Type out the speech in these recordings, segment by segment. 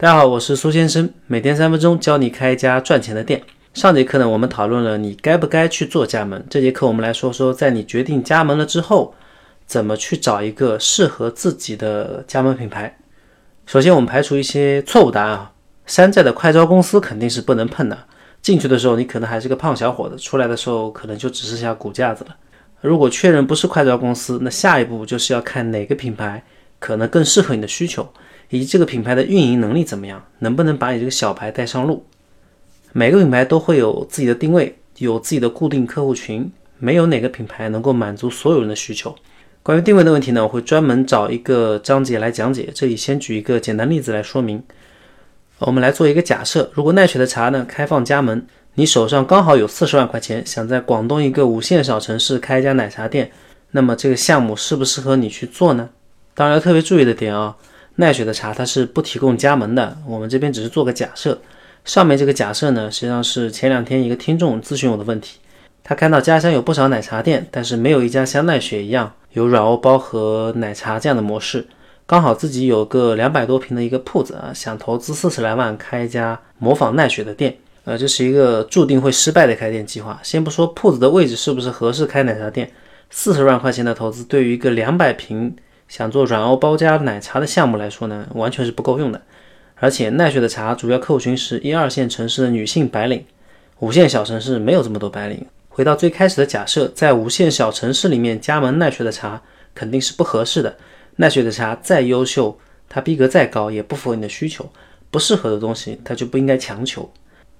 大家好，我是苏先生，每天三分钟教你开一家赚钱的店。上节课呢，我们讨论了你该不该去做加盟。这节课我们来说说，在你决定加盟了之后，怎么去找一个适合自己的加盟品牌。首先，我们排除一些错误答案啊。山寨的快招公司肯定是不能碰的。进去的时候，你可能还是个胖小伙子，出来的时候可能就只剩下骨架子了。如果确认不是快招公司，那下一步就是要看哪个品牌可能更适合你的需求，以及这个品牌的运营能力怎么样，能不能把你这个小牌带上路。每个品牌都会有自己的定位，有自己的固定客户群，没有哪个品牌能够满足所有人的需求。关于定位的问题呢，我会专门找一个章节来讲解。这里先举一个简单例子来说明。我们来做一个假设：如果奈雪的茶呢开放加盟，你手上刚好有四十万块钱，想在广东一个五线小城市开一家奶茶店，那么这个项目适不适合你去做呢？当然要特别注意的点啊，奈雪的茶它是不提供加盟的，我们这边只是做个假设。上面这个假设呢，实际上是前两天一个听众咨询我的问题。他看到家乡有不少奶茶店，但是没有一家像奈雪一样有软欧包和奶茶这样的模式。刚好自己有个两百多平的一个铺子啊，想投资四十来万开一家模仿奈雪的店。呃，这是一个注定会失败的开店计划。先不说铺子的位置是不是合适开奶茶店，四十万块钱的投资对于一个两百平想做软欧包加奶茶的项目来说呢，完全是不够用的。而且奈雪的茶主要客户群是一二线城市的女性白领，五线小城市没有这么多白领。回到最开始的假设，在五线小城市里面加盟奈雪的茶肯定是不合适的。奈雪的茶再优秀，它逼格再高，也不符合你的需求。不适合的东西，它就不应该强求。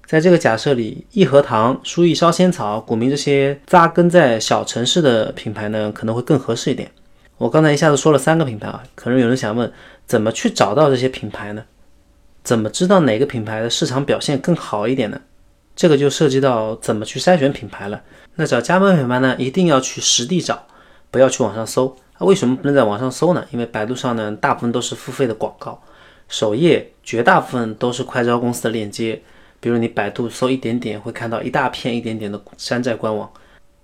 在这个假设里，益禾堂、书艺烧仙草、古茗这些扎根在小城市的品牌呢，可能会更合适一点。我刚才一下子说了三个品牌啊，可能有人想问，怎么去找到这些品牌呢？怎么知道哪个品牌的市场表现更好一点呢？这个就涉及到怎么去筛选品牌了。那找加盟品牌呢，一定要去实地找，不要去网上搜。那为什么不能在网上搜呢？因为百度上呢，大部分都是付费的广告，首页绝大部分都是快招公司的链接。比如你百度搜一点点，会看到一大片一点点的山寨官网，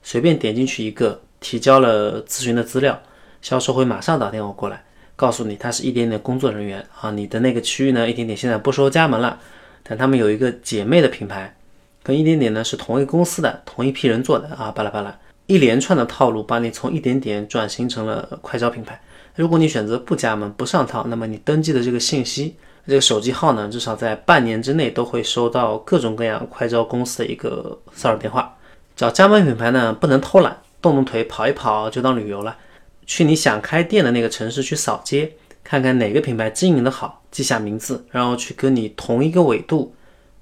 随便点进去一个，提交了咨询的资料，销售会马上打电话过来。告诉你，他是一点点工作人员啊，你的那个区域呢，一点点现在不收加盟了，但他们有一个姐妹的品牌，跟一点点呢是同一公司的，同一批人做的啊，巴拉巴拉，一连串的套路把你从一点点转型成了快招品牌。如果你选择不加盟不上套，那么你登记的这个信息，这个手机号呢，至少在半年之内都会收到各种各样快招公司的一个骚扰电话。找加盟品牌呢，不能偷懒，动动腿跑一跑就当旅游了。去你想开店的那个城市去扫街，看看哪个品牌经营的好，记下名字，然后去跟你同一个纬度、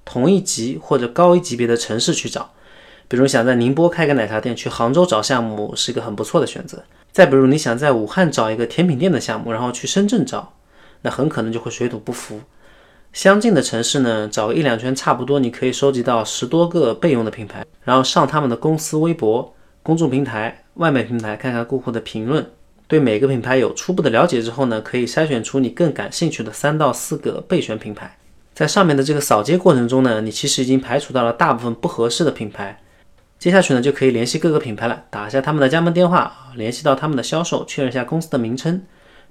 同一级或者高一级别的城市去找。比如想在宁波开个奶茶店，去杭州找项目是一个很不错的选择。再比如你想在武汉找一个甜品店的项目，然后去深圳找，那很可能就会水土不服。相近的城市呢，找个一两圈差不多，你可以收集到十多个备用的品牌，然后上他们的公司微博、公众平台。外卖平台看看顾客的评论，对每个品牌有初步的了解之后呢，可以筛选出你更感兴趣的三到四个备选品牌。在上面的这个扫街过程中呢，你其实已经排除到了大部分不合适的品牌。接下去呢，就可以联系各个品牌了，打一下他们的加盟电话，联系到他们的销售，确认一下公司的名称。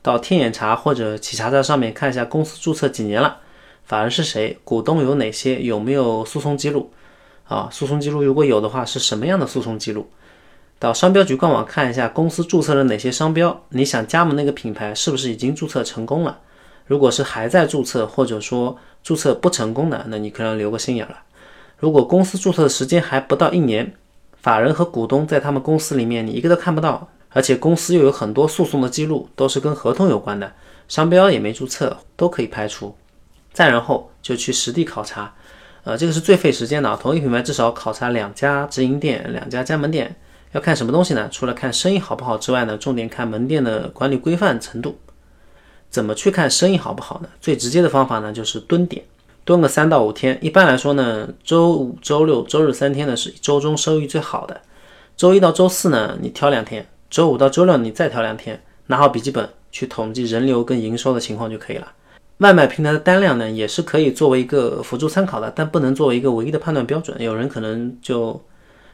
到天眼查或者企查查上面看一下公司注册几年了，法人是谁，股东有哪些，有没有诉讼记录？啊，诉讼记录如果有的话，是什么样的诉讼记录？到商标局官网看一下公司注册了哪些商标，你想加盟那个品牌是不是已经注册成功了？如果是还在注册，或者说注册不成功的，那你可能留个心眼了。如果公司注册的时间还不到一年，法人和股东在他们公司里面你一个都看不到，而且公司又有很多诉讼的记录，都是跟合同有关的，商标也没注册，都可以排除。再然后就去实地考察，呃，这个是最费时间的，同一品牌至少考察两家直营店，两家加盟店。要看什么东西呢？除了看生意好不好之外呢，重点看门店的管理规范程度。怎么去看生意好不好呢？最直接的方法呢，就是蹲点，蹲个三到五天。一般来说呢，周五、周六、周日三天呢是周中收益最好的。周一到周四呢，你挑两天；周五到周六你再挑两天。拿好笔记本去统计人流跟营收的情况就可以了。外卖平台的单量呢，也是可以作为一个辅助参考的，但不能作为一个唯一的判断标准。有人可能就。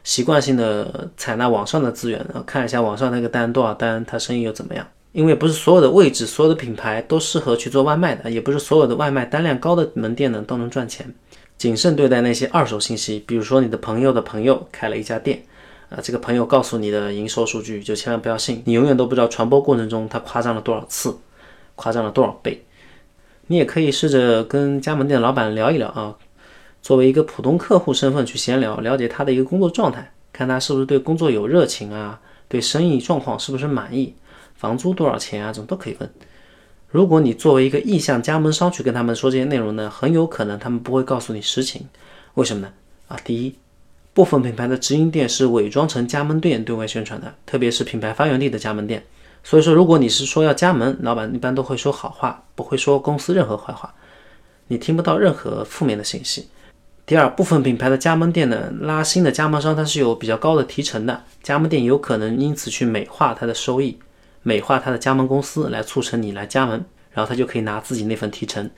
习惯性的采纳网上的资源，然后看一下网上那个单多少单，他生意又怎么样？因为不是所有的位置、所有的品牌都适合去做外卖的，也不是所有的外卖单量高的门店呢都能赚钱。谨慎对待那些二手信息，比如说你的朋友的朋友开了一家店，啊，这个朋友告诉你的营收数据就千万不要信，你永远都不知道传播过程中他夸张了多少次，夸张了多少倍。你也可以试着跟加盟店老板聊一聊啊，作为一个普通客户身份去闲聊，了解他的一个工作状态，看他是不是对工作有热情啊，对生意状况是不是满意，房租多少钱啊，这种都可以问。如果你作为一个意向加盟商去跟他们说这些内容呢，很有可能他们不会告诉你实情。为什么呢？啊，第一，部分品牌的直营店是伪装成加盟店对外宣传的，特别是品牌发源地的加盟店。所以说，如果你是说要加盟，老板一般都会说好话，不会说公司任何坏话，你听不到任何负面的信息。第二，部分品牌的加盟店呢，拉新的加盟商它是有比较高的提成的，加盟店有可能因此去美化它的收益。美化他的加盟公司来促成你来加盟，然后他就可以拿自己那份提成。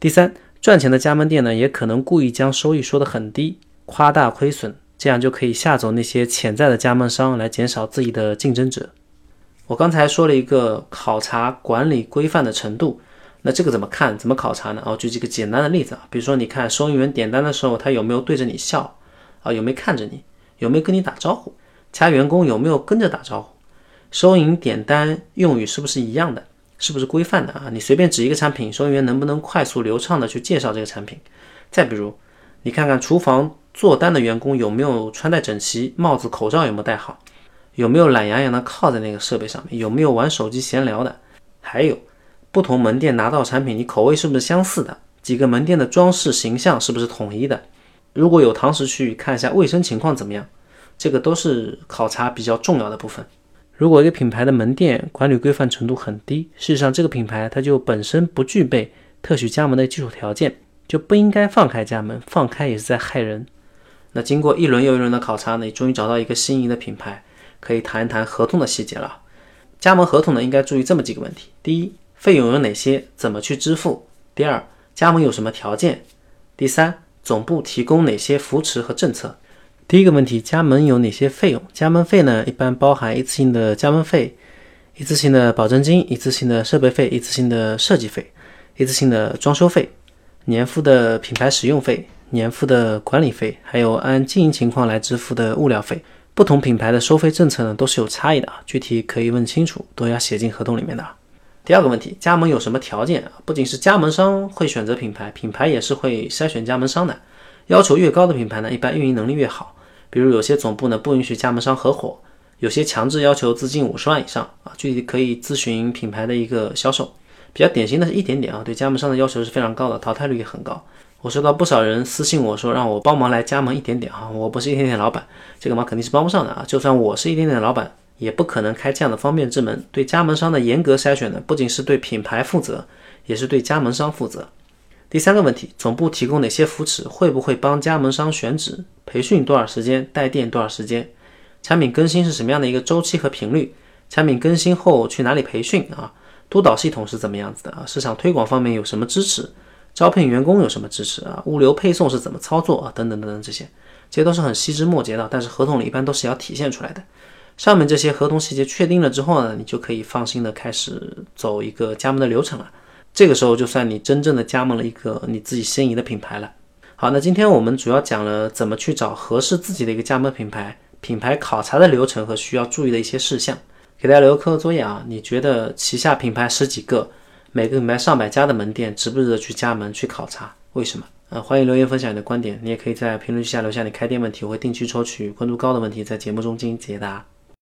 第三，赚钱的加盟店呢，也可能故意将收益说得很低，夸大亏损，这样就可以吓走那些潜在的加盟商，来减少自己的竞争者。我刚才说了一个考察管理规范的程度，那这个怎么看？怎么考察呢？哦，举几个简单的例子啊，比如说你看收银员点单的时候，他有没有对着你笑啊？有没有看着你？有没有跟你打招呼？其他员工有没有跟着打招呼？收银点单用语是不是一样的？是不是规范的啊？你随便指一个产品，收银员能不能快速流畅的去介绍这个产品？再比如，你看看厨房做单的员工有没有穿戴整齐，帽子口罩有没有戴好，有没有懒洋洋的靠在那个设备上面，有没有玩手机闲聊的？还有，不同门店拿到产品，你口味是不是相似的？几个门店的装饰形象是不是统一的？如果有堂食去看一下卫生情况怎么样？这个都是考察比较重要的部分。如果一个品牌的门店管理规范程度很低，事实上这个品牌它就本身不具备特许加盟的基础条件，就不应该放开加盟，放开也是在害人。那经过一轮又一轮的考察呢，你终于找到一个心仪的品牌，可以谈一谈合同的细节了。加盟合同呢，应该注意这么几个问题：第一，费用有哪些，怎么去支付；第二，加盟有什么条件；第三，总部提供哪些扶持和政策。第一个问题，加盟有哪些费用？加盟费呢，一般包含一次性的加盟费、一次性的保证金、一次性的设备费、一次性的设计费、一次性的装修费、年付的品牌使用费、年付的管理费，还有按经营情况来支付的物料费。不同品牌的收费政策呢，都是有差异的啊，具体可以问清楚，都要写进合同里面的。第二个问题，加盟有什么条件啊？不仅是加盟商会选择品牌，品牌也是会筛选加盟商的。要求越高的品牌呢，一般运营能力越好。比如有些总部呢不允许加盟商合伙，有些强制要求资金五十万以上啊，具体可以咨询品牌的一个销售。比较典型的是一点点啊，对加盟商的要求是非常高的，淘汰率也很高。我收到不少人私信我说让我帮忙来加盟一点点啊，我不是一点点老板，这个忙肯定是帮不上的啊。就算我是一点点老板，也不可能开这样的方便之门。对加盟商的严格筛选呢，不仅是对品牌负责，也是对加盟商负责。第三个问题，总部提供哪些扶持？会不会帮加盟商选址？培训多少时间？带店多少时间？产品更新是什么样的一个周期和频率？产品更新后去哪里培训啊？督导系统是怎么样子的啊？市场推广方面有什么支持？招聘员工有什么支持啊？物流配送是怎么操作啊？等等等等，这些这些都是很细枝末节的，但是合同里一般都是要体现出来的。上面这些合同细节确定了之后呢，你就可以放心的开始走一个加盟的流程了。这个时候就算你真正的加盟了一个你自己心仪的品牌了。好，那今天我们主要讲了怎么去找合适自己的一个加盟品牌，品牌考察的流程和需要注意的一些事项，给大家留个课后作业啊。你觉得旗下品牌十几个，每个品牌上百家的门店，值不值得去加盟去考察？为什么？呃，欢迎留言分享你的观点，你也可以在评论区下留下你开店问题，我会定期抽取关注高的问题，在节目中进行解答。